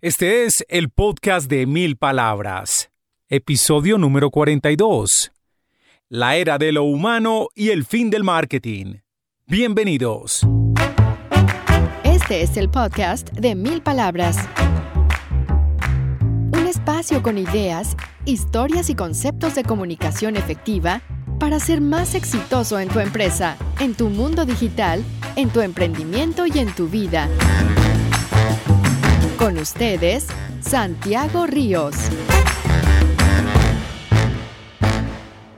Este es el podcast de Mil Palabras, episodio número 42. La era de lo humano y el fin del marketing. Bienvenidos. Este es el podcast de Mil Palabras. Un espacio con ideas, historias y conceptos de comunicación efectiva para ser más exitoso en tu empresa, en tu mundo digital, en tu emprendimiento y en tu vida. Con ustedes, Santiago Ríos.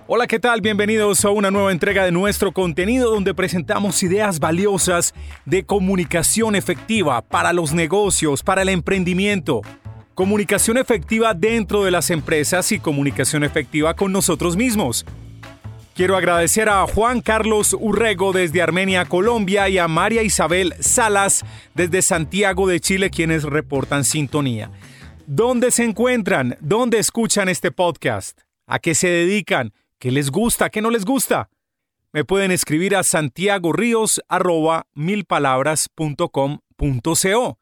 Hola, ¿qué tal? Bienvenidos a una nueva entrega de nuestro contenido donde presentamos ideas valiosas de comunicación efectiva para los negocios, para el emprendimiento. Comunicación efectiva dentro de las empresas y comunicación efectiva con nosotros mismos. Quiero agradecer a Juan Carlos Urrego desde Armenia, Colombia y a María Isabel Salas desde Santiago de Chile quienes reportan sintonía. ¿Dónde se encuentran? ¿Dónde escuchan este podcast? ¿A qué se dedican? ¿Qué les gusta? ¿Qué no les gusta? Me pueden escribir a santiagoríos.milpalabras.com.co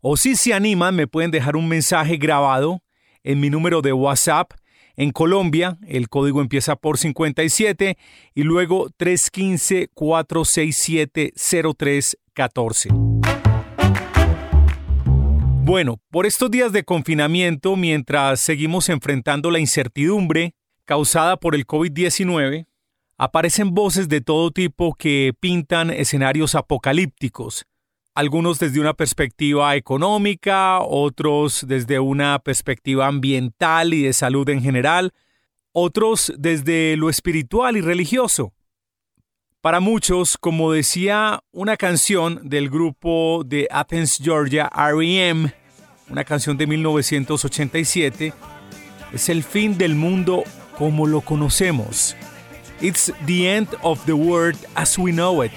o si se animan me pueden dejar un mensaje grabado en mi número de WhatsApp en Colombia, el código empieza por 57 y luego 315-467-0314. Bueno, por estos días de confinamiento, mientras seguimos enfrentando la incertidumbre causada por el COVID-19, aparecen voces de todo tipo que pintan escenarios apocalípticos algunos desde una perspectiva económica, otros desde una perspectiva ambiental y de salud en general, otros desde lo espiritual y religioso. Para muchos, como decía una canción del grupo de Athens, Georgia, REM, una canción de 1987, es el fin del mundo como lo conocemos. It's the end of the world as we know it.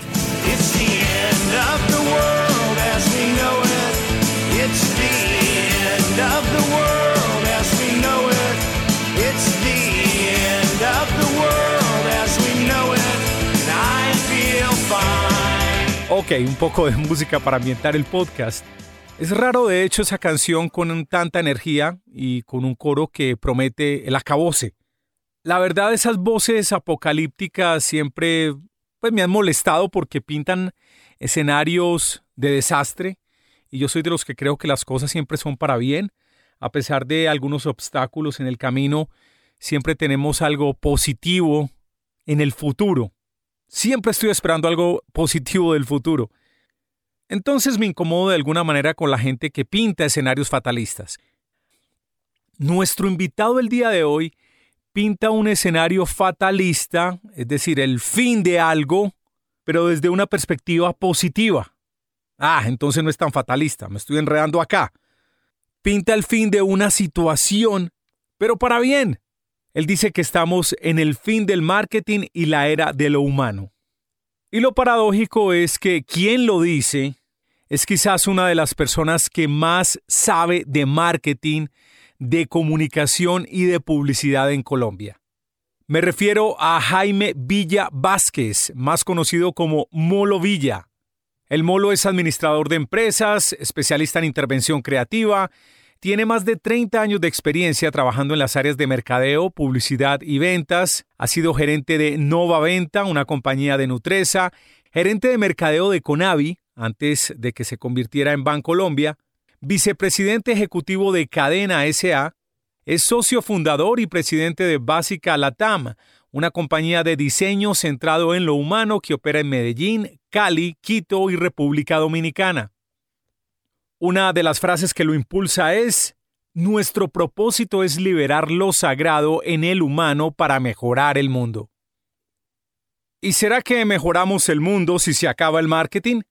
Ok, un poco de música para ambientar el podcast. Es raro de hecho esa canción con tanta energía y con un coro que promete el acabose. La verdad esas voces apocalípticas siempre pues me han molestado porque pintan escenarios de desastre y yo soy de los que creo que las cosas siempre son para bien. A pesar de algunos obstáculos en el camino, siempre tenemos algo positivo en el futuro. Siempre estoy esperando algo positivo del futuro. Entonces me incomodo de alguna manera con la gente que pinta escenarios fatalistas. Nuestro invitado el día de hoy pinta un escenario fatalista, es decir, el fin de algo, pero desde una perspectiva positiva. Ah, entonces no es tan fatalista, me estoy enredando acá. Pinta el fin de una situación, pero para bien. Él dice que estamos en el fin del marketing y la era de lo humano. Y lo paradójico es que quien lo dice es quizás una de las personas que más sabe de marketing, de comunicación y de publicidad en Colombia. Me refiero a Jaime Villa Vázquez, más conocido como Molo Villa. El Molo es administrador de empresas, especialista en intervención creativa, tiene más de 30 años de experiencia trabajando en las áreas de mercadeo, publicidad y ventas. Ha sido gerente de Nova Venta, una compañía de Nutresa, gerente de mercadeo de Conavi, antes de que se convirtiera en Bancolombia, vicepresidente ejecutivo de Cadena SA, es socio fundador y presidente de Básica Latam, una compañía de diseño centrado en lo humano que opera en Medellín, Cali, Quito y República Dominicana. Una de las frases que lo impulsa es, nuestro propósito es liberar lo sagrado en el humano para mejorar el mundo. ¿Y será que mejoramos el mundo si se acaba el marketing?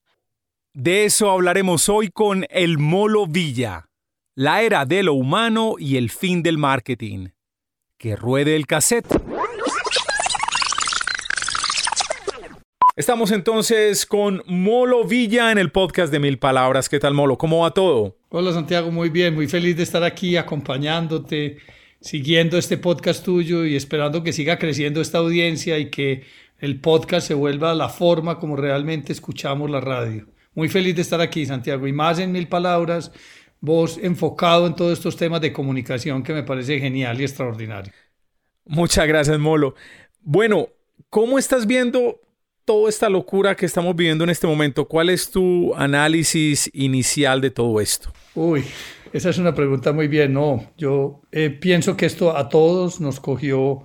De eso hablaremos hoy con El Molo Villa, la era de lo humano y el fin del marketing. Que ruede el cassette. Estamos entonces con Molo Villa en el podcast de Mil Palabras. ¿Qué tal, Molo? ¿Cómo va todo? Hola, Santiago. Muy bien. Muy feliz de estar aquí acompañándote, siguiendo este podcast tuyo y esperando que siga creciendo esta audiencia y que el podcast se vuelva la forma como realmente escuchamos la radio. Muy feliz de estar aquí, Santiago. Y más en Mil Palabras, vos enfocado en todos estos temas de comunicación que me parece genial y extraordinario. Muchas gracias, Molo. Bueno, ¿cómo estás viendo toda esta locura que estamos viviendo en este momento? ¿Cuál es tu análisis inicial de todo esto? Uy, esa es una pregunta muy bien. No, yo eh, pienso que esto a todos nos cogió,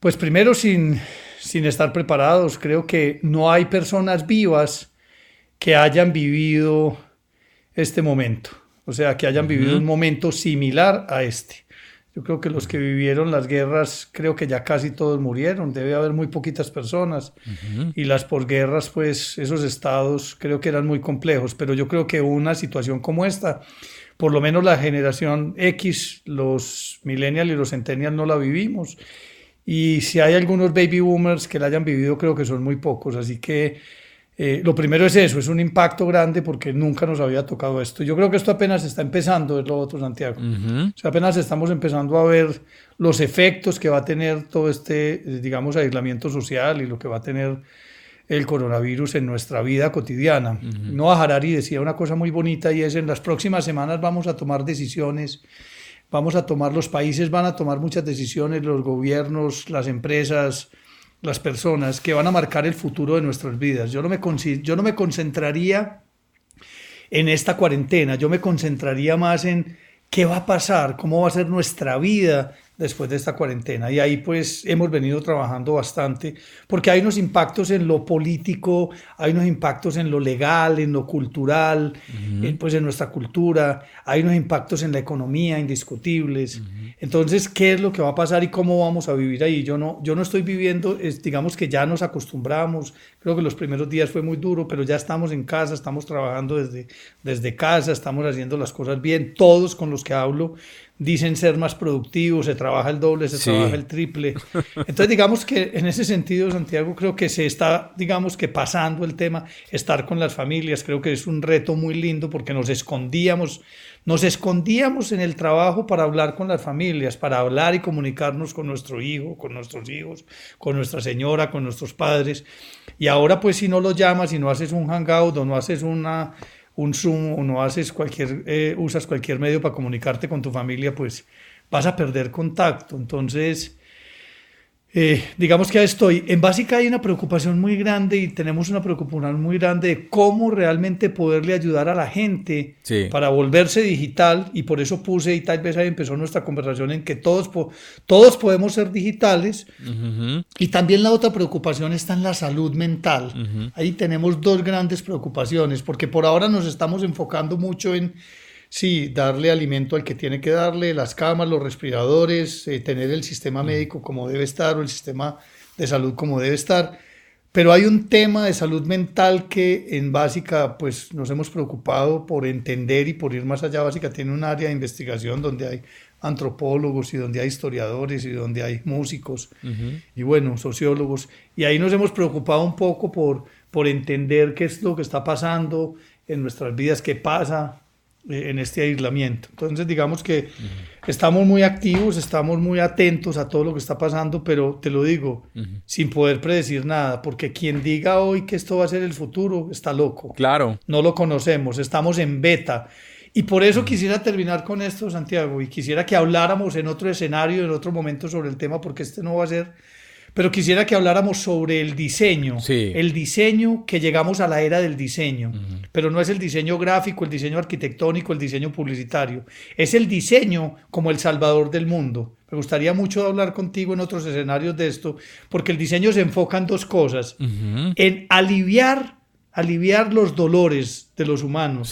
pues primero sin, sin estar preparados. Creo que no hay personas vivas que hayan vivido este momento, o sea, que hayan vivido un momento similar a este. Yo creo que los que vivieron las guerras, creo que ya casi todos murieron, debe haber muy poquitas personas. Y las posguerras, pues esos estados creo que eran muy complejos, pero yo creo que una situación como esta, por lo menos la generación X, los millennials y los centennials no la vivimos. Y si hay algunos baby boomers que la hayan vivido, creo que son muy pocos. Así que eh, lo primero es eso, es un impacto grande porque nunca nos había tocado esto. Yo creo que esto apenas está empezando, es lo otro, Santiago. o sea, apenas estamos empezando a ver los efectos que va a tener todo este, digamos, aislamiento social y lo que va a tener el coronavirus en nuestra vida cotidiana. Noah Harari decía una cosa muy bonita y es en las próximas semanas vamos a tomar decisiones, vamos a tomar, los países van a tomar muchas decisiones, los gobiernos, las empresas, las personas que van a marcar el futuro de nuestras vidas. Yo no me, yo no me concentraría en esta cuarentena, yo me concentraría más en qué va a pasar, cómo va a ser nuestra vida después de esta cuarentena. Y ahí pues hemos venido trabajando bastante, porque hay unos impactos en lo político, hay unos impactos en lo legal, en lo cultural, pues en nuestra cultura, hay unos impactos en la economía indiscutibles. Entonces, ¿qué es lo que va a pasar y cómo vamos a vivir ahí? Yo no, yo no estoy viviendo, digamos que ya nos acostumbramos, creo que los primeros días fue muy duro, pero ya estamos en casa, estamos trabajando desde, desde casa, estamos haciendo las cosas bien, todos con los que hablo dicen ser más productivos, se trabaja el doble, se trabaja el triple. Entonces, digamos que en ese sentido, Santiago, creo que se está, digamos que pasando el tema, estar con las familias, creo que es un reto muy lindo porque nos escondíamos, nos escondíamos en el trabajo para hablar con las familias, para hablar y comunicarnos con nuestro hijo, con nuestros hijos, con nuestra señora, con nuestros padres. Y ahora, pues, si no lo llamas, si no haces un hangout o no haces una un Zoom o no haces cualquier, eh, usas cualquier medio para comunicarte con tu familia, pues vas a perder contacto. Entonces, eh, digamos que estoy. En básica hay una preocupación muy grande y tenemos una preocupación muy grande de cómo realmente poderle ayudar a la gente para volverse digital y por eso puse y tal vez ahí empezó nuestra conversación en que todos, todos podemos ser digitales y también la otra preocupación está en la salud mental. Ahí tenemos dos grandes preocupaciones porque por ahora nos estamos enfocando mucho en Sí, darle alimento al que tiene que darle, las camas, los respiradores, eh, tener el sistema mm. médico como debe estar o el sistema de salud como debe estar. Pero hay un tema de salud mental que en básica pues nos hemos preocupado por entender y por ir más allá. Básica tiene un área de investigación donde hay antropólogos y donde hay historiadores y donde hay músicos y bueno, sociólogos. Y ahí nos hemos preocupado un poco por, por entender qué es lo que está pasando en nuestras vidas, qué pasa en este aislamiento. Entonces, digamos que estamos muy activos, estamos muy atentos a todo lo que está pasando, pero te lo digo, sin poder predecir nada, porque quien diga hoy que esto va a ser el futuro está loco. Claro. No lo conocemos, estamos en beta. Y por eso quisiera terminar con esto, Santiago, y quisiera que habláramos en otro escenario, en otro momento sobre el tema, porque este no va a ser pero quisiera que habláramos sobre el diseño, el diseño que llegamos a la era del diseño, pero no es el diseño gráfico, el diseño arquitectónico, el diseño publicitario, es el diseño como el salvador del mundo. Me gustaría mucho hablar contigo en otros escenarios de esto, porque el diseño se enfoca en dos cosas, en aliviar, aliviar los dolores de los humanos,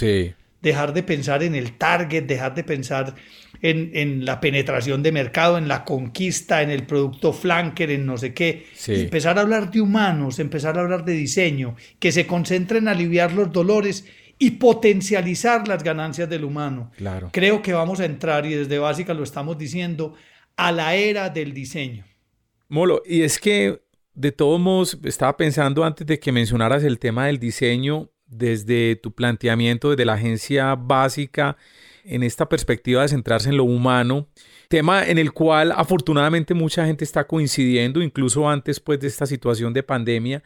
dejar de pensar en el target, dejar de pensar en, la penetración de mercado, en la conquista, en el producto flanker, en no sé qué. Empezar a hablar de humanos, empezar a hablar de diseño, que se concentre en aliviar los dolores y potencializar las ganancias del humano. Claro. Creo que vamos a entrar, y desde básica lo estamos diciendo, a la era del diseño. Molo, y es que de todos modos estaba pensando antes de que mencionaras el tema del diseño, desde tu planteamiento, desde la agencia básica, en esta perspectiva de centrarse en lo humano, tema en el cual afortunadamente mucha gente está coincidiendo, incluso antes pues, de esta situación de pandemia,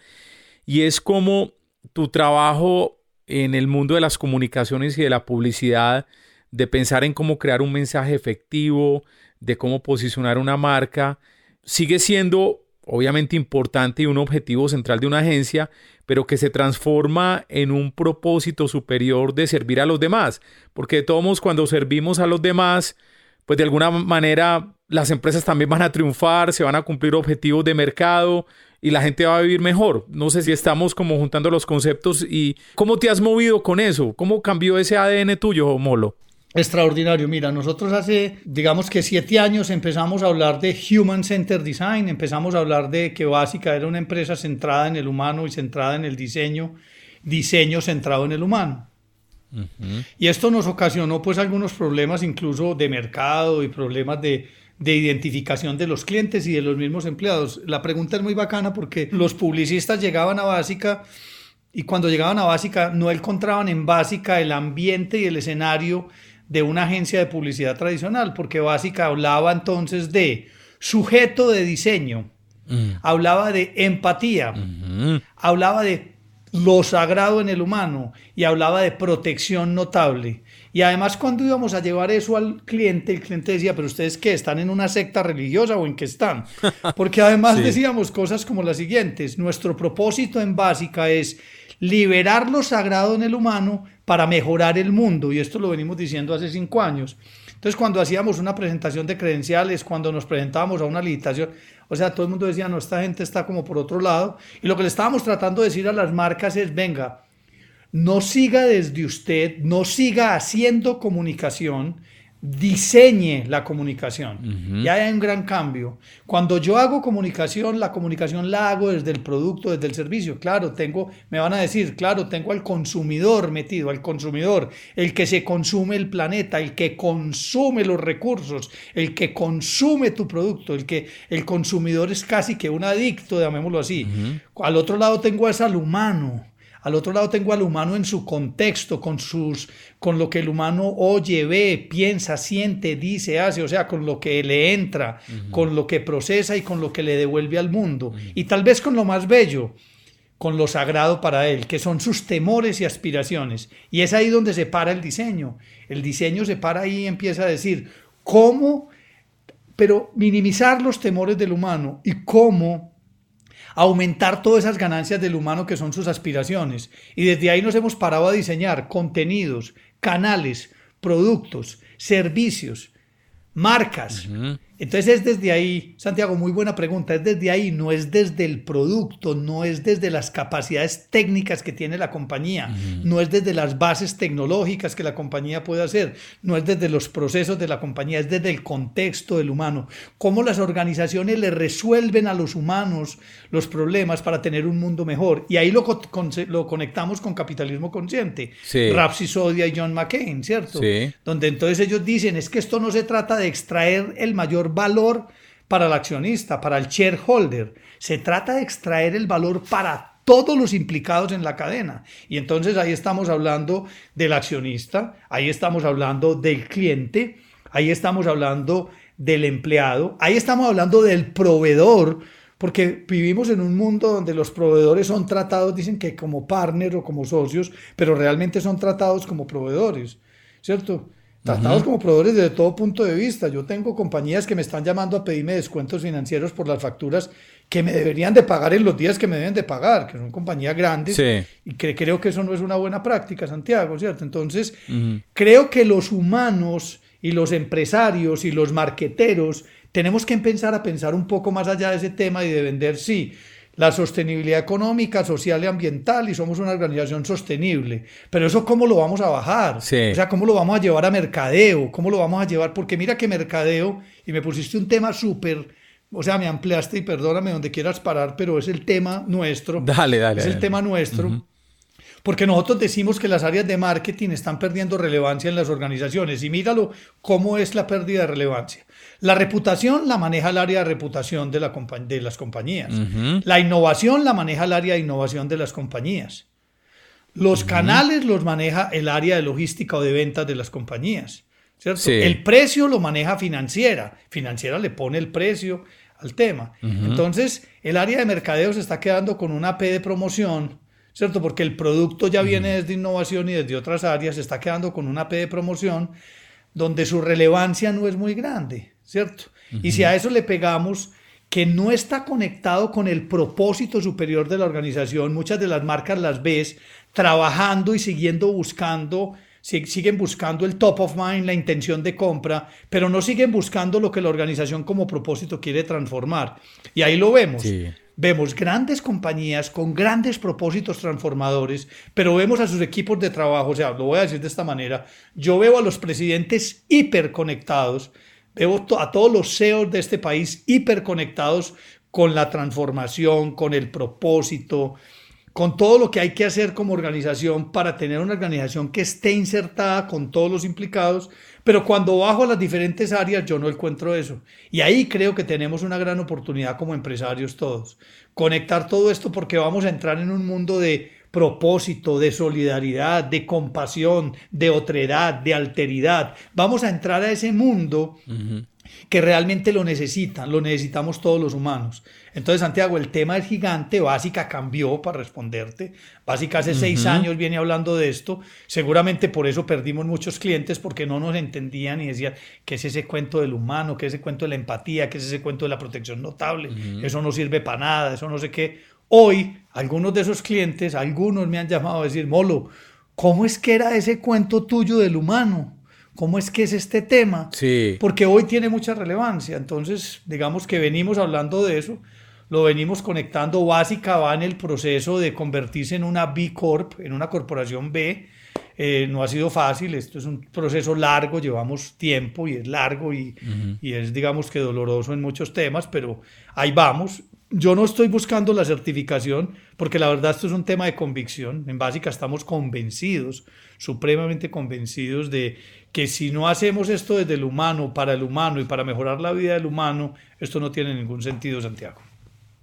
y es como tu trabajo en el mundo de las comunicaciones y de la publicidad, de pensar en cómo crear un mensaje efectivo, de cómo posicionar una marca, sigue siendo obviamente importante y un objetivo central de una agencia, pero que se transforma en un propósito superior de servir a los demás, porque todos cuando servimos a los demás, pues de alguna manera las empresas también van a triunfar, se van a cumplir objetivos de mercado y la gente va a vivir mejor. No sé si estamos como juntando los conceptos y cómo te has movido con eso, cómo cambió ese ADN tuyo, Molo. Extraordinario. Mira, nosotros hace, digamos que siete años empezamos a hablar de Human Centered Design, empezamos a hablar de que Básica era una empresa centrada en el humano y centrada en el diseño, diseño centrado en el humano. Y esto nos ocasionó pues algunos problemas incluso de mercado y problemas de, de identificación de los clientes y de los mismos empleados. La pregunta es muy bacana porque los publicistas llegaban a Básica y cuando llegaban a Básica no encontraban en Básica el ambiente y el escenario de una agencia de publicidad tradicional, porque Básica hablaba entonces de sujeto de diseño, mm. hablaba de empatía, hablaba de lo sagrado en el humano y hablaba de protección notable. Y además cuando íbamos a llevar eso al cliente, el cliente decía, pero ustedes qué, están en una secta religiosa o en qué están? Porque además decíamos cosas como las siguientes, nuestro propósito en básica es liberar lo sagrado en el humano para mejorar el mundo. Y esto lo venimos diciendo hace cinco años. Entonces, cuando hacíamos una presentación de credenciales, cuando nos presentábamos a una licitación, o sea, todo el mundo decía, no, esta gente está como por otro lado. Y lo que le estábamos tratando de decir a las marcas es, venga, no siga desde usted, no siga haciendo comunicación, diseñe la comunicación. Y hay un gran cambio. Cuando yo hago comunicación, la comunicación la hago desde el producto, desde el servicio. Claro, tengo, me van a decir, claro, tengo al consumidor metido, al consumidor, el que se consume el planeta, el que consume los recursos, el que consume tu producto, el que el consumidor es casi que un adicto, llamémoslo así. Al otro lado tengo es al humano al otro lado tengo al humano en su contexto, con, sus, con lo que el humano oye, ve, piensa, siente, dice, hace, o sea, con lo que le entra, con lo que procesa y con lo que le devuelve al mundo. Y tal vez con lo más bello, con lo sagrado para él, que son sus temores y aspiraciones. Y es ahí donde se para el diseño. El diseño se para ahí y empieza a decir, ¿cómo? Pero minimizar los temores del humano y cómo aumentar todas esas ganancias del humano que son sus aspiraciones. Y desde ahí nos hemos parado a diseñar contenidos, canales, productos, servicios, marcas. Entonces es desde ahí, Santiago, muy buena pregunta, es desde ahí, no es desde el producto, no es desde las capacidades técnicas que tiene la compañía, no es desde las bases tecnológicas que la compañía puede hacer, no es desde los procesos de la compañía, es desde el contexto del humano, cómo las organizaciones le resuelven a los humanos los problemas para tener un mundo mejor. Y ahí lo, lo conectamos con capitalismo consciente, sí. Sodia y John McCain, ¿cierto? Donde entonces ellos dicen, es que esto no se trata de extraer el mayor valor para el accionista, para el shareholder. Se trata de extraer el valor para todos los implicados en la cadena. Y entonces ahí estamos hablando del accionista, ahí estamos hablando del cliente, ahí estamos hablando del empleado, ahí estamos hablando del proveedor, porque vivimos en un mundo donde los proveedores son tratados, dicen que como partner o como socios, pero realmente son tratados como proveedores, ¿cierto? Tratados como proveedores desde todo punto de vista. Yo tengo compañías que me están llamando a pedirme descuentos financieros por las facturas que me deberían de pagar en los días que me deben de pagar, que son compañías grandes, y que creo que eso no es una buena práctica, Santiago, ¿cierto? Entonces, creo que los humanos y los empresarios y los marqueteros tenemos que empezar a pensar un poco más allá de ese tema y de vender, sí, la sostenibilidad económica, social y ambiental y somos una organización sostenible. Pero eso cómo lo vamos a bajar? O sea, ¿cómo lo vamos a llevar a mercadeo? ¿Cómo lo vamos a llevar? Porque mira que mercadeo, y me pusiste un tema súper, o sea, me ampliaste y perdóname donde quieras parar, pero es el tema nuestro. Dale, dale. Es el tema nuestro. Porque nosotros decimos que las áreas de marketing están perdiendo relevancia en las organizaciones y míralo cómo es la pérdida de relevancia. La reputación la maneja el área de reputación de, la de las compañías. La innovación la maneja el área de innovación de las compañías. Los canales los maneja el área de logística o de ventas de las compañías. El precio lo maneja financiera. Financiera le pone el precio al tema. Entonces, el área de mercadeo se está quedando con una P de promoción ¿cierto? Porque el producto ya viene desde innovación y desde otras áreas, se está quedando con una P de promoción donde su relevancia no es muy grande, ¿cierto? Y si a eso le pegamos que no está conectado con el propósito superior de la organización, muchas de las marcas las ves trabajando y siguiendo buscando siguen buscando el top of mind, la intención de compra, pero no siguen buscando lo que la organización como propósito quiere transformar. Y ahí lo vemos. Vemos grandes compañías con grandes propósitos transformadores, pero vemos a sus equipos de trabajo, o sea, lo voy a decir de esta manera, yo veo a los presidentes hiperconectados, veo a todos los CEOs de este país hiperconectados con la transformación, con el propósito, con todo lo que hay que hacer como organización para tener una organización que esté insertada con todos los implicados, pero cuando bajo a las diferentes áreas yo no encuentro eso. Y ahí creo que tenemos una gran oportunidad como empresarios todos. Conectar todo esto porque vamos a entrar en un mundo de propósito, de solidaridad, de compasión, de otredad, de alteridad. Vamos a entrar a ese mundo que realmente lo necesitan, lo necesitamos todos los humanos. Entonces, Santiago, el tema del gigante, Básica cambió para responderte. Básica hace seis años viene hablando de esto. Seguramente por eso perdimos muchos clientes porque no nos entendían y decían, ¿qué es ese cuento del humano? ¿Qué es ese cuento de la empatía? ¿Qué es ese cuento de la protección notable? Eso no sirve para nada, eso no sé qué. Hoy, algunos de esos clientes, algunos me han llamado a decir, Molo, ¿cómo es que era ese cuento tuyo del humano? ¿Cómo es que es este tema? Sí. Porque hoy tiene mucha relevancia. Entonces, digamos que venimos hablando de eso, lo venimos conectando. Básica va en el proceso de convertirse en una B Corp, en una corporación B. Eh, no ha sido fácil, esto es un proceso largo, llevamos tiempo y es largo y, y es, digamos que doloroso en muchos temas, pero ahí vamos. Yo no estoy buscando la certificación porque la verdad esto es un tema de convicción. En básica estamos convencidos, supremamente convencidos de que si no hacemos esto desde el humano, para el humano y para mejorar la vida del humano, esto no tiene ningún sentido, Santiago.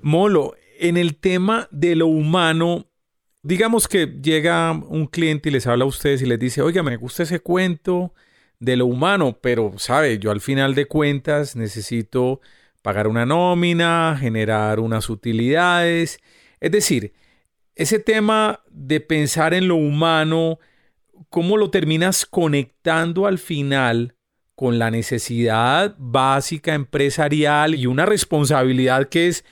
Molo, en el tema de lo humano, digamos que llega un cliente y les habla a ustedes y les dice, oiga, me gusta ese cuento de lo humano, pero, sabe, yo al final de cuentas necesito pagar una nómina, generar unas utilidades. Es decir, ese tema de pensar en lo humano, ¿cómo lo terminas conectando al final con la necesidad básica empresarial y una responsabilidad que es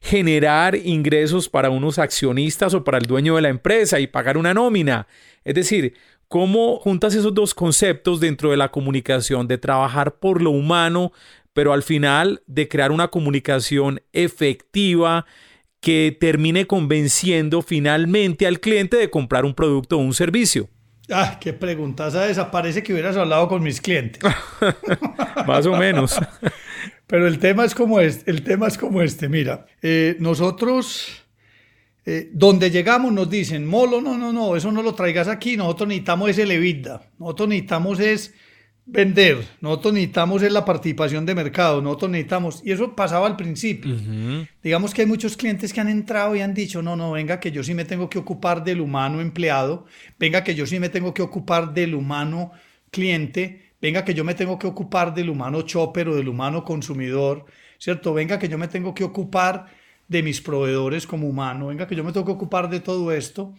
generar ingresos para unos accionistas o para el dueño de la empresa y pagar una nómina? Es decir, ¿cómo juntas esos dos conceptos dentro de la comunicación, de trabajar por lo humano, pero al final de crear una comunicación efectiva? que termine convenciendo finalmente al cliente de comprar un producto o un servicio. Ah, qué pregunta esa. Parece que hubieras hablado con mis clientes. Más o menos. Pero el tema es como este. El tema es como este. Mira, eh, nosotros, eh, donde llegamos nos dicen, Molo, no, no, no, eso no lo traigas aquí. Nosotros necesitamos ese levita. Nosotros necesitamos es vender, nosotros necesitamos es la participación de mercado, nosotros necesitamos, y eso pasaba al principio. Digamos que hay muchos clientes que han entrado y han dicho, no, no, venga que yo sí me tengo que ocupar del humano empleado, venga que yo sí me tengo que ocupar del humano cliente, venga que yo me tengo que ocupar del humano chopper o del humano consumidor, ¿cierto? Venga que yo me tengo que ocupar de mis proveedores como humano, venga que yo me tengo que ocupar de todo esto.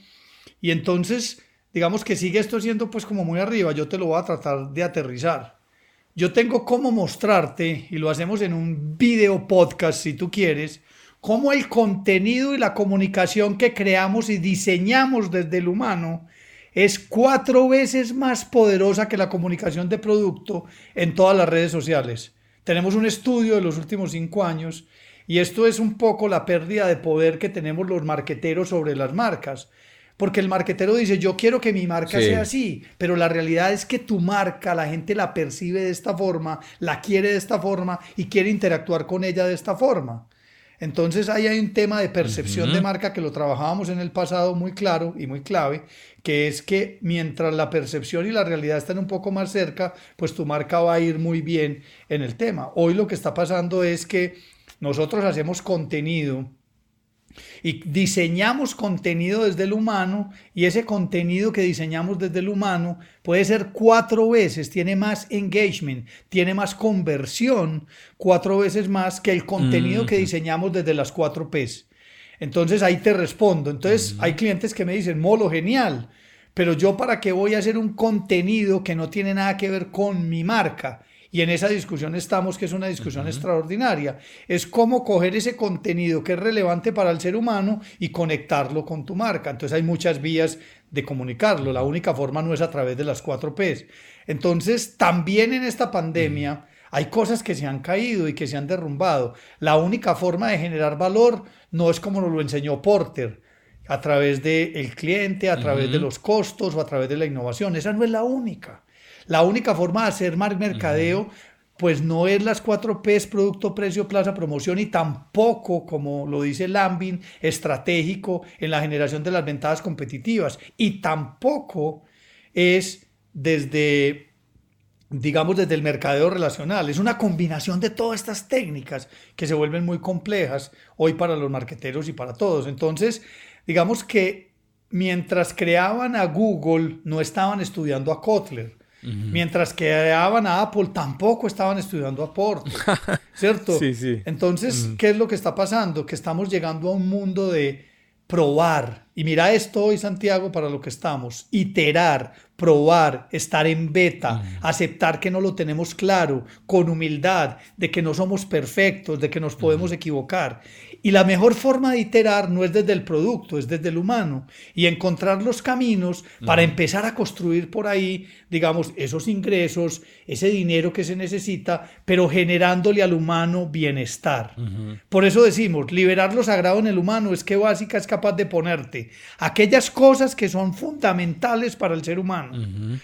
Y entonces digamos que sigue esto siendo pues como muy arriba, yo te lo voy a tratar de aterrizar. Yo tengo cómo mostrarte, y lo hacemos en un video podcast si tú quieres, cómo el contenido y la comunicación que creamos y diseñamos desde el humano es cuatro veces más poderosa que la comunicación de producto en todas las redes sociales. Tenemos un estudio de los últimos cinco años y esto es un poco la pérdida de poder que tenemos los marqueteros sobre las marcas. Porque el marquetero dice, yo quiero que mi marca sea así, pero la realidad es que tu marca, la gente la percibe de esta forma, la quiere de esta forma y quiere interactuar con ella de esta forma. Entonces ahí hay un tema de percepción de marca que lo trabajábamos en el pasado muy claro y muy clave, que es que mientras la percepción y la realidad están un poco más cerca, pues tu marca va a ir muy bien en el tema. Hoy lo que está pasando es que nosotros hacemos contenido y diseñamos contenido desde el humano y ese contenido que diseñamos desde el humano puede ser cuatro veces, tiene más engagement, tiene más conversión, cuatro veces más que el contenido que diseñamos desde las cuatro P's. Entonces ahí te respondo. Entonces hay clientes que me dicen, Molo, genial, pero yo para qué voy a hacer un contenido que no tiene nada que ver con mi marca. Y en esa discusión estamos, que es una discusión extraordinaria. Es cómo coger ese contenido que es relevante para el ser humano y conectarlo con tu marca. Entonces hay muchas vías de comunicarlo. La única forma no es a través de las cuatro Ps. Entonces, también en esta pandemia hay cosas que se han caído y que se han derrumbado. La única forma de generar valor no es como nos lo enseñó Porter, a través del cliente, a través de los costos o a través de la innovación. Esa no es la única. La única forma de hacer mercadeo, pues no es las cuatro P's, producto, precio, plaza, promoción, y tampoco, como lo dice Lambin, estratégico en la generación de las ventajas competitivas. Y tampoco es desde digamos desde el mercadeo relacional. Es una combinación de todas estas técnicas que se vuelven muy complejas hoy para los marqueteros y para todos. Entonces, digamos que mientras creaban a Google, no estaban estudiando a Kotler. Mientras que creaban a Apple, tampoco estaban estudiando a Porter, ¿cierto? Sí, sí. Entonces, ¿qué es lo que está pasando? Que estamos llegando a un mundo de probar. Y mira esto hoy, Santiago, para lo que estamos. Iterar, probar, estar en beta, aceptar que no lo tenemos claro, con humildad, de que no somos perfectos, de que nos podemos equivocar. Y la mejor forma de iterar no es desde el producto, es desde el humano. Y encontrar los caminos para empezar a construir por ahí, digamos, esos ingresos, ese dinero que se necesita, pero generándole al humano bienestar. Por eso decimos, liberar lo sagrado en el humano es que básica es capaz de ponerte aquellas cosas que son fundamentales para el ser humano,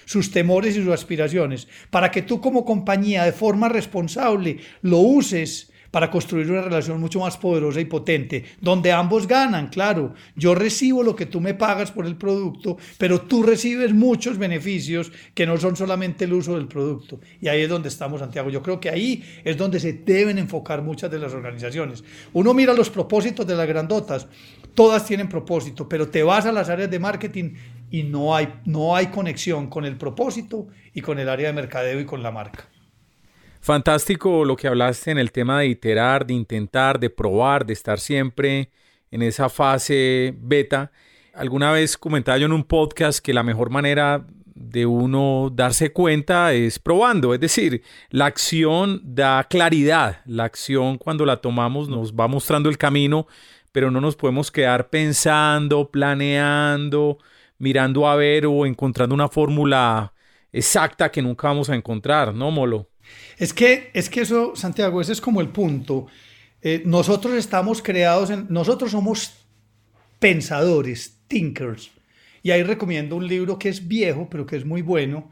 sus temores y sus aspiraciones, para que tú como compañía de forma responsable lo uses para construir una relación mucho más poderosa y potente, donde ambos ganan, claro. Yo recibo lo que tú me pagas por el producto, pero tú recibes muchos beneficios que no son solamente el uso del producto. Y ahí es donde estamos, Santiago. Yo creo que ahí es donde se deben enfocar muchas de las organizaciones. Uno mira los propósitos de las grandotas, todas tienen propósito, pero te vas a las áreas de marketing y no hay, no hay conexión con el propósito y con el área de mercadeo y con la marca. Fantástico lo que hablaste en el tema de iterar, de intentar, de probar, de estar siempre en esa fase beta. Alguna vez comentaba yo en un podcast que la mejor manera de uno darse cuenta es probando, es decir, la acción da claridad, la acción cuando la tomamos nos va mostrando el camino, pero no nos podemos quedar pensando, planeando, mirando a ver o encontrando una fórmula exacta que nunca vamos a encontrar, ¿no, Molo? Es que, es que eso, Santiago, ese es como el punto. Eh, nosotros estamos creados en, nosotros somos pensadores, thinkers. Y ahí recomiendo un libro que es viejo, pero que es muy bueno,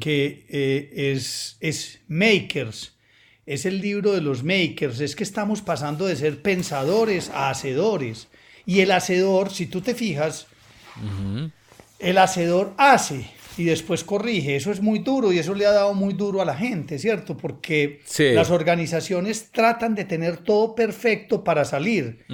que eh, es, es Makers. Es el libro de los makers. Es que estamos pasando de ser pensadores a hacedores. Y el hacedor, si tú te fijas, el hacedor hace y después corrige. Eso es muy duro y eso le ha dado muy duro a la gente, ¿cierto? Porque las organizaciones tratan de tener todo perfecto para salir.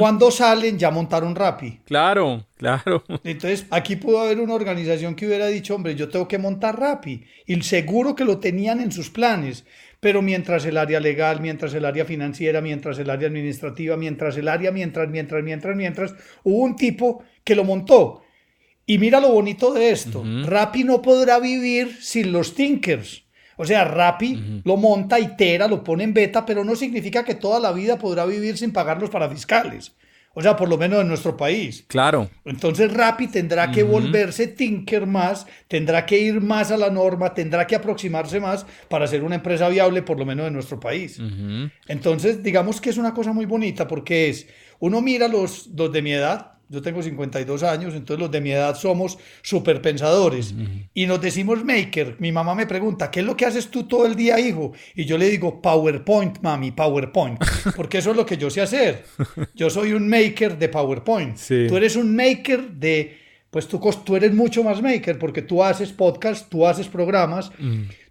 Cuando salen ya montaron Rappi. Claro, claro. Entonces aquí pudo haber una organización que hubiera dicho, hombre, yo tengo que montar Rappi. Y seguro que lo tenían en sus planes. Pero mientras el área legal, mientras el área financiera, mientras el área administrativa, mientras el área, mientras, mientras, mientras, mientras, hubo un tipo que lo montó y mira lo bonito de esto. Rappi no podrá vivir sin los thinkers. O sea, Rappi lo monta, itera, lo pone en beta, pero no significa que toda la vida podrá vivir sin pagar los parafiscales. O sea, por lo menos en nuestro país. Claro. Entonces Rappi tendrá que volverse tinker más, tendrá que ir más a la norma, tendrá que aproximarse más para ser una empresa viable, por lo menos en nuestro país. Entonces, digamos que es una cosa muy bonita porque es, uno mira los, los de mi edad, yo tengo 52 años, entonces los de mi edad somos superpensadores y nos decimos maker. Mi mamá me pregunta, ¿qué es lo que haces tú todo el día, hijo? Y yo le digo, PowerPoint, mami, PowerPoint, porque eso es lo que yo sé hacer. Yo soy un maker de PowerPoint. Tú eres un maker de, pues tú, tú eres mucho más maker porque tú haces podcast, tú haces programas,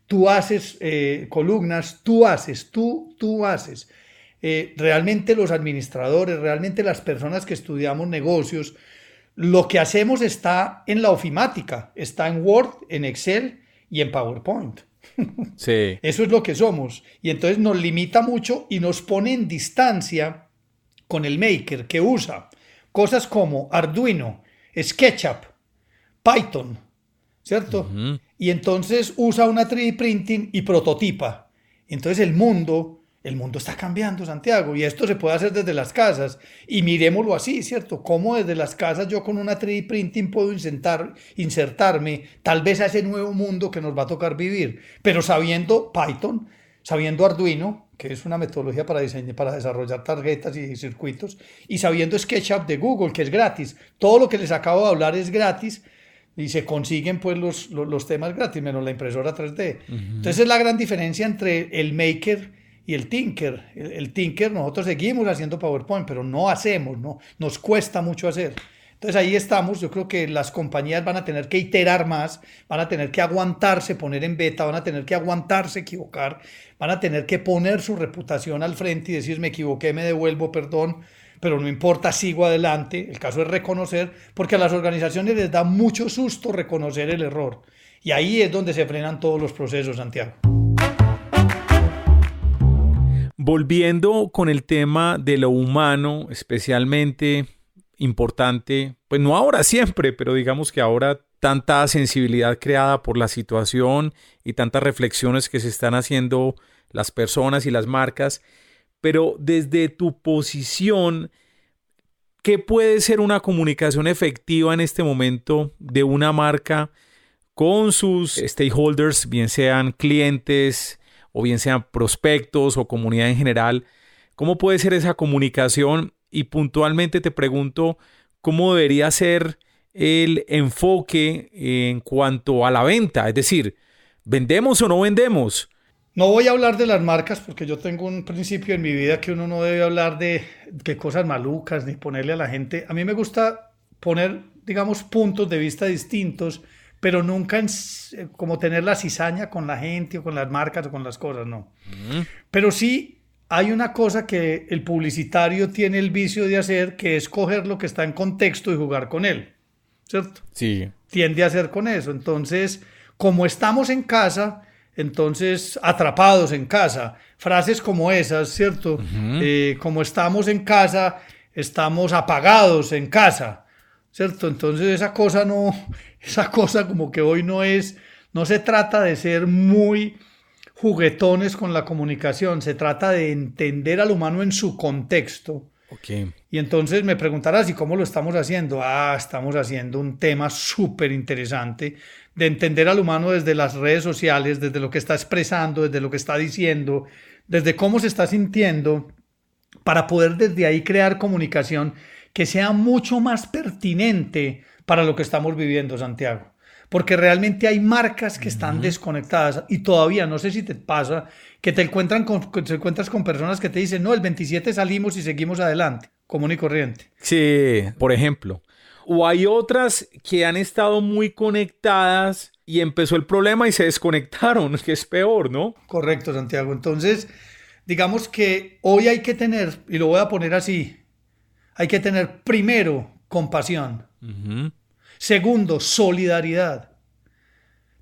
tú haces eh, columnas, tú haces, tú, tú haces. Eh, realmente los administradores, realmente las personas que estudiamos negocios, lo que hacemos está en la ofimática, está en Word, en Excel y en PowerPoint. Eso es lo que somos. Y entonces nos limita mucho y nos pone en distancia con el Maker que usa cosas como Arduino, SketchUp, Python, ¿cierto? Y entonces usa una 3D printing y prototipa. Entonces el mundo el mundo está cambiando, Santiago, y esto se puede hacer desde las casas. Y miremoslo así, ¿cierto? Cómo desde las casas yo con una 3D printing puedo insertar, insertarme tal vez a ese nuevo mundo que nos va a tocar vivir, pero sabiendo Python, sabiendo Arduino, que es una metodología para, diseñar, para desarrollar tarjetas y circuitos, y sabiendo SketchUp de Google, que es gratis. Todo lo que les acabo de hablar es gratis y se consiguen pues los, los, temas gratis, menos la impresora 3D. Entonces es la gran diferencia entre el Maker y el Tinker. El, Tinker, nosotros seguimos haciendo PowerPoint, pero no hacemos, ¿no? Nos cuesta mucho hacer. Entonces ahí estamos, yo creo que las compañías van a tener que iterar más, van a tener que aguantarse, poner en beta, van a tener que aguantarse, equivocar, van a tener que poner su reputación al frente y decir me equivoqué, me devuelvo, perdón, pero no importa, sigo adelante. El caso es reconocer, porque a las organizaciones les da mucho susto reconocer el error. Y ahí es donde se frenan todos los procesos, Santiago. Volviendo con el tema de lo humano, especialmente importante, pues no ahora siempre, pero digamos que ahora tanta sensibilidad creada por la situación y tantas reflexiones que se están haciendo las personas y las marcas, pero desde tu posición, ¿qué puede ser una comunicación efectiva en este momento de una marca con sus stakeholders, bien sean clientes, o bien sean prospectos o comunidad en general, ¿cómo puede ser esa comunicación? Y puntualmente te pregunto, ¿cómo debería ser el enfoque en cuanto a la venta? Es decir, ¿vendemos o no vendemos? No voy a hablar de las marcas porque yo tengo un principio en mi vida que uno no debe hablar de, de cosas malucas ni ponerle a la gente. A mí me gusta poner, digamos, puntos de vista distintos pero nunca en, eh, como tener la cizaña con la gente o con las marcas o con las cosas, no. Pero sí hay una cosa que el publicitario tiene el vicio de hacer, que es coger lo que está en contexto y jugar con él, ¿cierto? Sí. Tiende a hacer con eso. Entonces, como estamos en casa, entonces atrapados en casa, frases como esas, ¿cierto? Eh, como estamos en casa, estamos apagados en casa. ¿Cierto? Entonces esa cosa no, esa cosa como que hoy no es, no se trata de ser muy juguetones con la comunicación, se trata de entender al humano en su contexto. Okay. Y entonces me preguntarás, ¿y cómo lo estamos haciendo? Ah, estamos haciendo un tema súper interesante de entender al humano desde las redes sociales, desde lo que está expresando, desde lo que está diciendo, desde cómo se está sintiendo, para poder desde ahí crear comunicación que sea mucho más pertinente para lo que estamos viviendo, Santiago. Porque realmente hay marcas que están desconectadas y todavía no sé si te pasa que te, encuentran con, te encuentras con personas que te dicen, no, el 27 salimos y seguimos adelante, común y corriente. Sí, por ejemplo. O hay otras que han estado muy conectadas y empezó el problema y se desconectaron, que es peor, ¿no? Correcto, Santiago. Entonces, digamos que hoy hay que tener, y lo voy a poner así, hay que tener primero compasión. Segundo, solidaridad.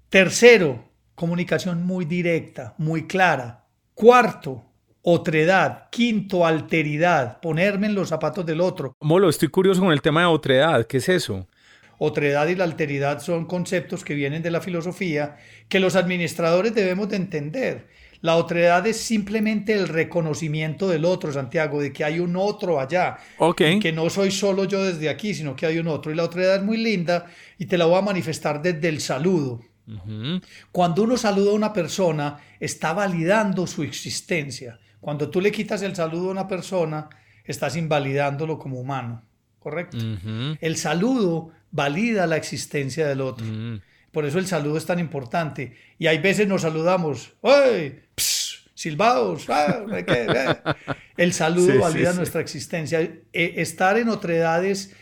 Tercero, comunicación muy directa, muy clara. Cuarto, otredad. Quinto, alteridad, ponerme en los zapatos del otro. Molo, estoy curioso con el tema de otredad. ¿Qué es eso? Otredad y la alteridad son conceptos que vienen de la filosofía que los administradores debemos de entender. La otredad es simplemente el reconocimiento del otro, Santiago, de que hay un otro allá. Que no soy solo yo desde aquí, sino que hay un otro. Y la otredad es muy linda y te la voy a manifestar desde el saludo. Cuando uno saluda a una persona, está validando su existencia. Cuando tú le quitas el saludo a una persona, estás invalidándolo como humano. ¿Correcto? El saludo valida la existencia del otro. Por eso el saludo es tan importante. Y hay veces nos saludamos. Silbados, ah, el saludo valida nuestra existencia. E, estar en otredades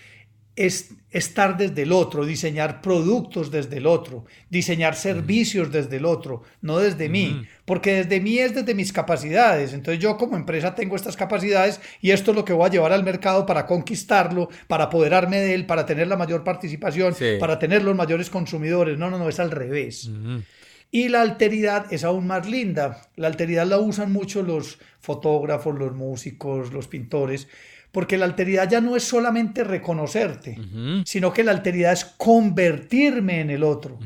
es estar desde el otro, diseñar productos desde el otro, diseñar servicios desde el otro, no desde mí, porque desde mí es desde mis capacidades. Entonces yo como empresa tengo estas capacidades y esto es lo que voy a llevar al mercado para conquistarlo, para apoderarme de él, para tener la mayor participación, para tener los mayores consumidores. No, no, no, es al revés. Y la alteridad es aún más linda. La alteridad la usan mucho los fotógrafos, los músicos, los pintores, porque la alteridad ya no es solamente reconocerte, sino que la alteridad es convertirme en el otro.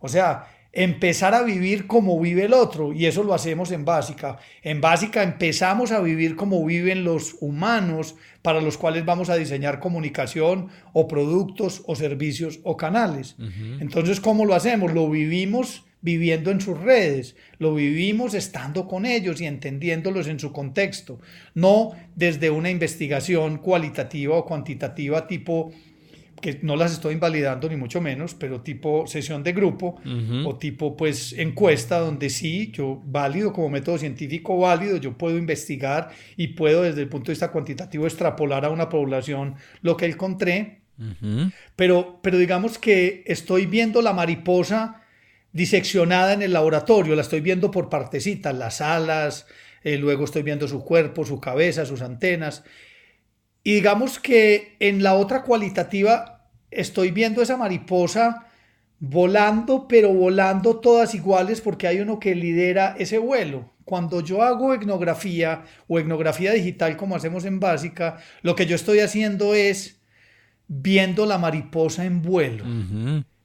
O sea, empezar a vivir como vive el otro, y eso lo hacemos en básica. En básica empezamos a vivir como viven los humanos para los cuales vamos a diseñar comunicación o productos o servicios o canales. Entonces, ¿cómo lo hacemos? Lo vivimos viviendo en sus redes, lo vivimos estando con ellos y entendiéndolos en su contexto, no desde una investigación cualitativa o cuantitativa tipo que no las estoy invalidando ni mucho menos, pero tipo sesión de grupo o tipo pues encuesta donde sí, yo válido como método científico válido, yo puedo investigar y puedo desde el punto de vista cuantitativo extrapolar a una población lo que encontré, pero, pero digamos que estoy viendo la mariposa diseccionada en el laboratorio, la estoy viendo por partecitas, las alas, eh, luego estoy viendo su cuerpo, su cabeza, sus antenas. Y digamos que en la otra cualitativa estoy viendo esa mariposa volando, pero volando todas iguales porque hay uno que lidera ese vuelo. Cuando yo hago etnografía o etnografía digital como hacemos en básica, lo que yo estoy haciendo es viendo la mariposa en vuelo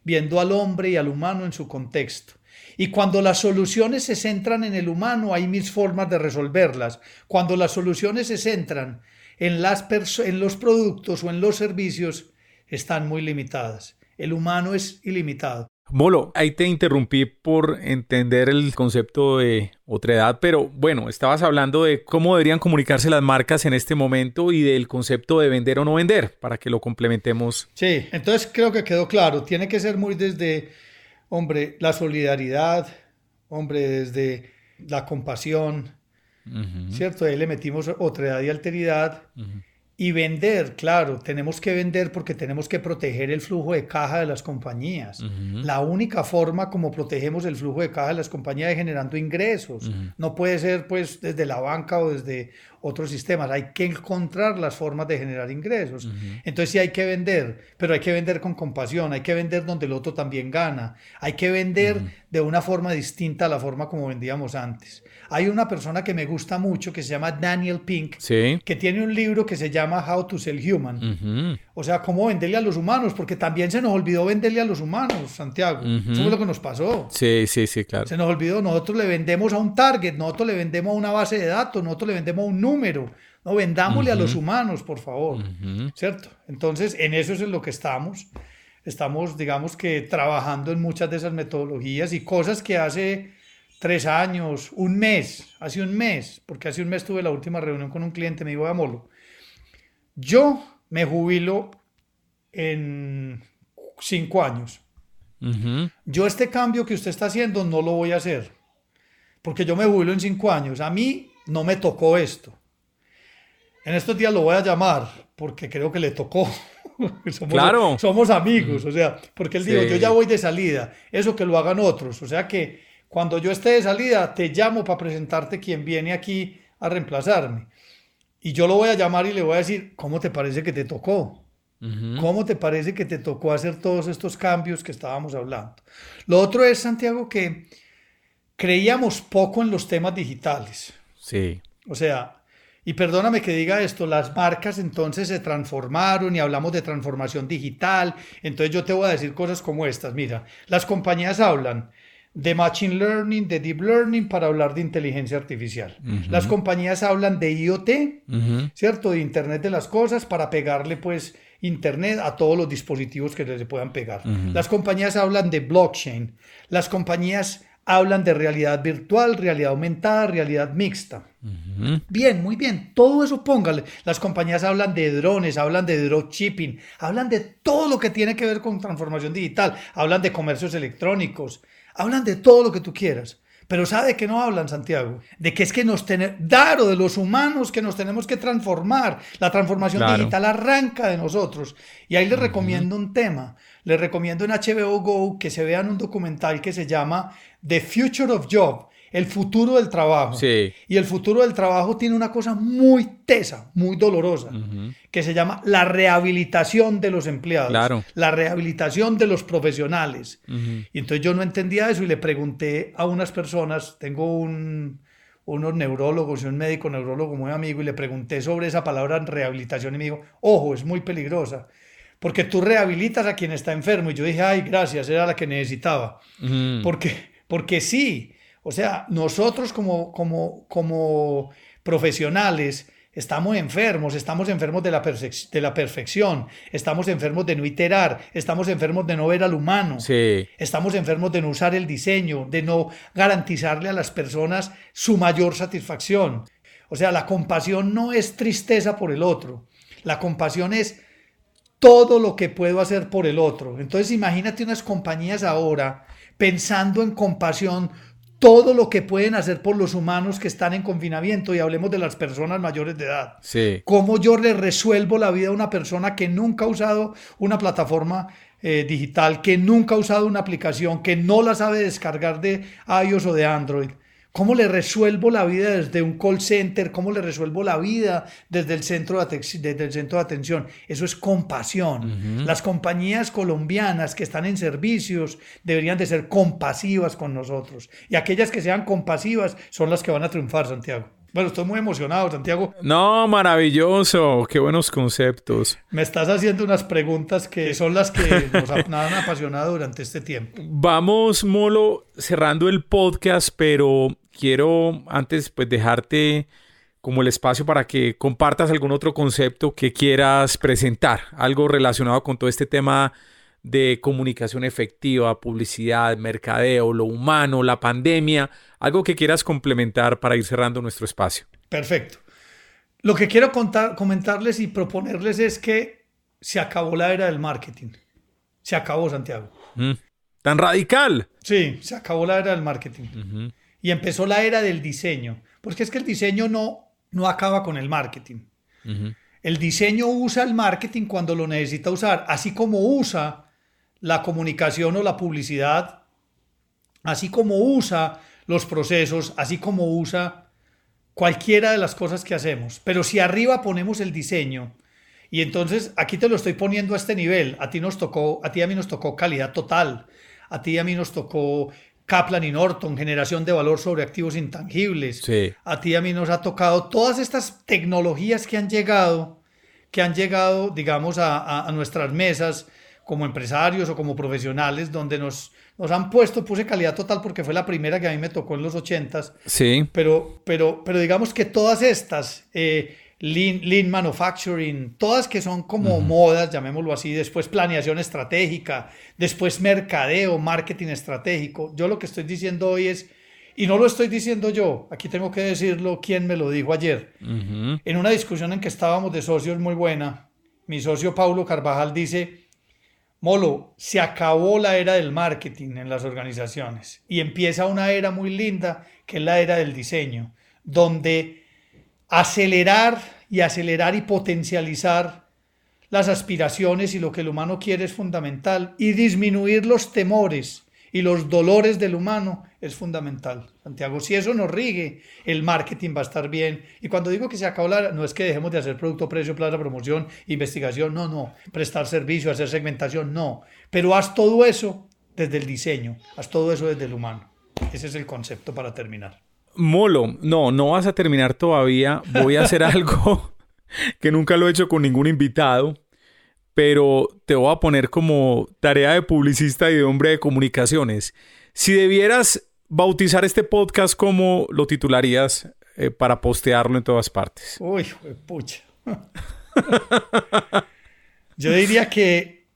viendo al hombre y al humano en su contexto. Y cuando las soluciones se centran en el humano, hay mil formas de resolverlas. Cuando las soluciones se centran en, los productos o en los servicios, están muy limitadas. El humano es ilimitado. Molo, ahí te interrumpí por entender el concepto de otra edad, pero bueno, estabas hablando de cómo deberían comunicarse las marcas en este momento y del concepto de vender o no vender, para que lo complementemos. Sí, entonces creo que quedó claro, tiene que ser muy desde, hombre, la solidaridad, hombre, desde la compasión, ¿cierto? Ahí le metimos otra edad y alteridad. Y vender, claro, tenemos que vender porque tenemos que proteger el flujo de caja de las compañías. La única forma como protegemos el flujo de caja de las compañías es generando ingresos. No puede ser pues desde la banca o desde otros sistemas. Hay que encontrar las formas de generar ingresos. Entonces sí hay que vender, pero hay que vender con compasión, hay que vender donde el otro también gana. Hay que vender de una forma distinta a la forma como vendíamos antes. Hay una persona que me gusta mucho que se llama Daniel Pink, que tiene un libro que se llama How to Sell Human. O sea, cómo venderle a los humanos, porque también se nos olvidó venderle a los humanos, Santiago. Eso es lo que nos pasó. Sí, sí, sí, claro. Se nos olvidó, nosotros le vendemos a un target, nosotros le vendemos a una base de datos, nosotros le vendemos a un número. No, vendámosle a los humanos, por favor. ¿Cierto? Entonces, en eso es en lo que estamos. Estamos, digamos que, trabajando en muchas de esas metodologías y cosas que hace tres años, un mes, hace un mes, porque hace un mes tuve la última reunión con un cliente, me dijo, Molo, yo me jubilo en cinco años. Yo este cambio que usted está haciendo no lo voy a hacer, porque yo me jubilo en cinco años. A mí no me tocó esto. En estos días lo voy a llamar, porque creo que le tocó. somos, claro. somos amigos, o sea, porque él dijo, yo ya voy de salida, eso que lo hagan otros, o sea que cuando yo esté de salida, te llamo para presentarte quien viene aquí a reemplazarme. Y yo lo voy a llamar y le voy a decir, ¿cómo te parece que te tocó? ¿Cómo te parece que te tocó hacer todos estos cambios que estábamos hablando? Lo otro es, Santiago, que creíamos poco en los temas digitales. Sí. O sea, y perdóname que diga esto, las marcas entonces se transformaron y hablamos de transformación digital. Entonces yo te voy a decir cosas como estas. Mira, las compañías hablan de Machine Learning, de Deep Learning, para hablar de inteligencia artificial. Las compañías hablan de IoT, ¿cierto? De Internet de las Cosas, para pegarle pues Internet a todos los dispositivos que se puedan pegar. Las compañías hablan de blockchain. Las compañías hablan de realidad virtual, realidad aumentada, realidad mixta. Bien, muy bien, todo eso póngale. Las compañías hablan de drones, hablan de dropshipping, hablan de todo lo que tiene que ver con transformación digital, hablan de comercios electrónicos, Hablan de todo lo que tú quieras. Pero ¿sabe de qué no hablan, Santiago? De que es que nos tenemos, dar de los humanos que nos tenemos que transformar. La transformación digital arranca de nosotros. Y ahí les recomiendo un tema. Les recomiendo en HBO Go que se vean un documental que se llama The Future of Job el futuro del trabajo. Y el futuro del trabajo tiene una cosa muy tesa, muy dolorosa, que se llama la rehabilitación de los empleados, la rehabilitación de los profesionales. Y entonces yo no entendía eso y le pregunté a unas personas, tengo un, unos neurólogos y un médico neurólogo muy amigo y le pregunté sobre esa palabra rehabilitación y me dijo, ojo, es muy peligrosa, porque tú rehabilitas a quien está enfermo. Y yo dije, ay, gracias, era la que necesitaba. Porque, porque sí, o sea, nosotros como, como, como profesionales, Estamos enfermos, estamos enfermos de la, de la perfección, estamos enfermos de no iterar, estamos enfermos de no ver al humano, estamos enfermos de no usar el diseño, de no garantizarle a las personas su mayor satisfacción. O sea, la compasión no es tristeza por el otro, la compasión es todo lo que puedo hacer por el otro. Entonces imagínate unas compañías ahora pensando en compasión todo lo que pueden hacer por los humanos que están en confinamiento y hablemos de las personas mayores de edad. Sí. Cómo yo le resuelvo la vida a una persona que nunca ha usado una plataforma eh, digital, que nunca ha usado una aplicación, que no la sabe descargar de iOS o de Android. ¿Cómo le resuelvo la vida desde un call center? ¿Cómo le resuelvo la vida desde el centro de, desde el centro de atención? Eso es compasión. Las compañías colombianas que están en servicios deberían de ser compasivas con nosotros. Y aquellas que sean compasivas son las que van a triunfar, Santiago. Bueno, estoy muy emocionado, Santiago. No, maravilloso. Qué buenos conceptos. Me estás haciendo unas preguntas que son las que nos han apasionado durante este tiempo. Vamos, Molo, cerrando el podcast, pero quiero antes pues dejarte como el espacio para que compartas algún otro concepto que quieras presentar, algo relacionado con todo este tema de comunicación efectiva, publicidad, mercadeo, lo humano, la pandemia, algo que quieras complementar para ir cerrando nuestro espacio. Perfecto. Lo que quiero contar, comentarles y proponerles es que se acabó la era del marketing. Se acabó, Santiago. Mm. ¿Tan radical? Sí, se acabó la era del marketing y empezó la era del diseño, porque es que el diseño no, no acaba con el marketing. El diseño usa el marketing cuando lo necesita usar, así como usa la comunicación o la publicidad, así como usa los procesos, así como usa cualquiera de las cosas que hacemos. Pero si arriba ponemos el diseño, y entonces aquí te lo estoy poniendo a este nivel, a ti nos tocó, a ti a mí nos tocó calidad total, a ti a mí nos tocó Kaplan y Norton, generación de valor sobre activos intangibles. A ti y a mí nos ha tocado todas estas tecnologías que han llegado, que han llegado, digamos, a, nuestras mesas como empresarios o como profesionales, donde nos, nos han puesto, puse calidad total porque fue la primera que a mí me tocó en los ochentas. Sí. Pero, pero, pero digamos que todas estas, eh, lean, manufacturing, todas que son como modas, llamémoslo así, después planeación estratégica, después mercadeo, marketing estratégico. Yo lo que estoy diciendo hoy es, y no lo estoy diciendo yo, aquí tengo que decirlo quién me lo dijo ayer, en una discusión en que estábamos de socios muy buena, mi socio Paulo Carvajal dice, Molo, se acabó la era del marketing en las organizaciones y empieza una era muy linda que es la era del diseño, donde acelerar y acelerar y potencializar las aspiraciones y lo que el humano quiere es fundamental y disminuir los temores y los dolores del humano es fundamental. Santiago, si eso nos rigue, el marketing va a estar bien. Y cuando digo que se acabó la... No es que dejemos de hacer producto, precio, plaza, promoción, investigación, no, no. Prestar servicio, hacer segmentación, no. Pero haz todo eso desde el diseño, haz todo eso desde el humano. Ese es el concepto para terminar. Molo, no, no vas a terminar todavía. Voy a hacer algo que nunca lo he hecho con ningún invitado, pero te voy a poner como tarea de publicista y de hombre de comunicaciones. Si debieras bautizar este podcast, ¿cómo lo titularías eh, para postearlo en todas partes? Uy, pucha. Yo diría que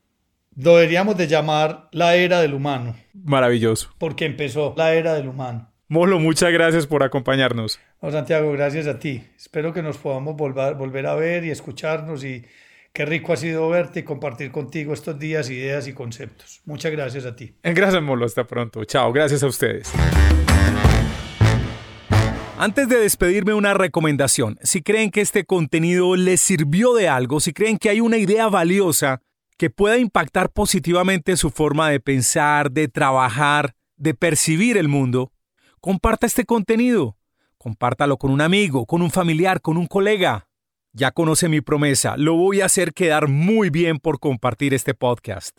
lo deberíamos de llamar la era del humano. Maravilloso. Porque empezó la era del humano. Molo, muchas gracias por acompañarnos. Santiago, gracias a ti. Espero que nos podamos volver, volver a ver y escucharnos y qué rico ha sido verte y compartir contigo estos días, ideas y conceptos. Muchas gracias a ti. Gracias, Molo. Hasta pronto. Chao. Gracias a ustedes. Antes de despedirme, una recomendación. Si creen que este contenido les sirvió de algo, si creen que hay una idea valiosa que pueda impactar positivamente su forma de pensar, de trabajar, de percibir el mundo, Comparta este contenido. Compártalo con un amigo, con un familiar, con un colega. Ya conoce mi promesa, lo voy a hacer quedar muy bien por compartir este podcast.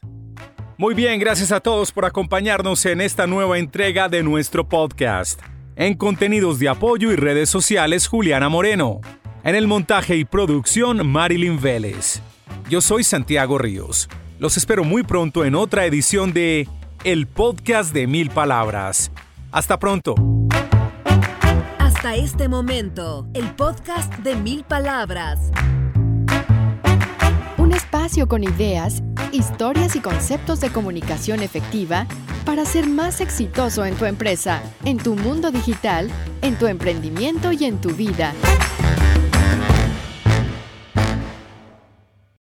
Muy bien, gracias a todos por acompañarnos en esta nueva entrega de nuestro podcast. En contenidos de apoyo y redes sociales, Juliana Moreno. En el montaje y producción, Marilyn Vélez. Yo soy Santiago Ríos. Los espero muy pronto en otra edición de El Podcast de Mil Palabras. Hasta pronto. Hasta este momento, el podcast de Mil Palabras. Un espacio con ideas, historias y conceptos de comunicación efectiva para ser más exitoso en tu empresa, en tu mundo digital, en tu emprendimiento y en tu vida.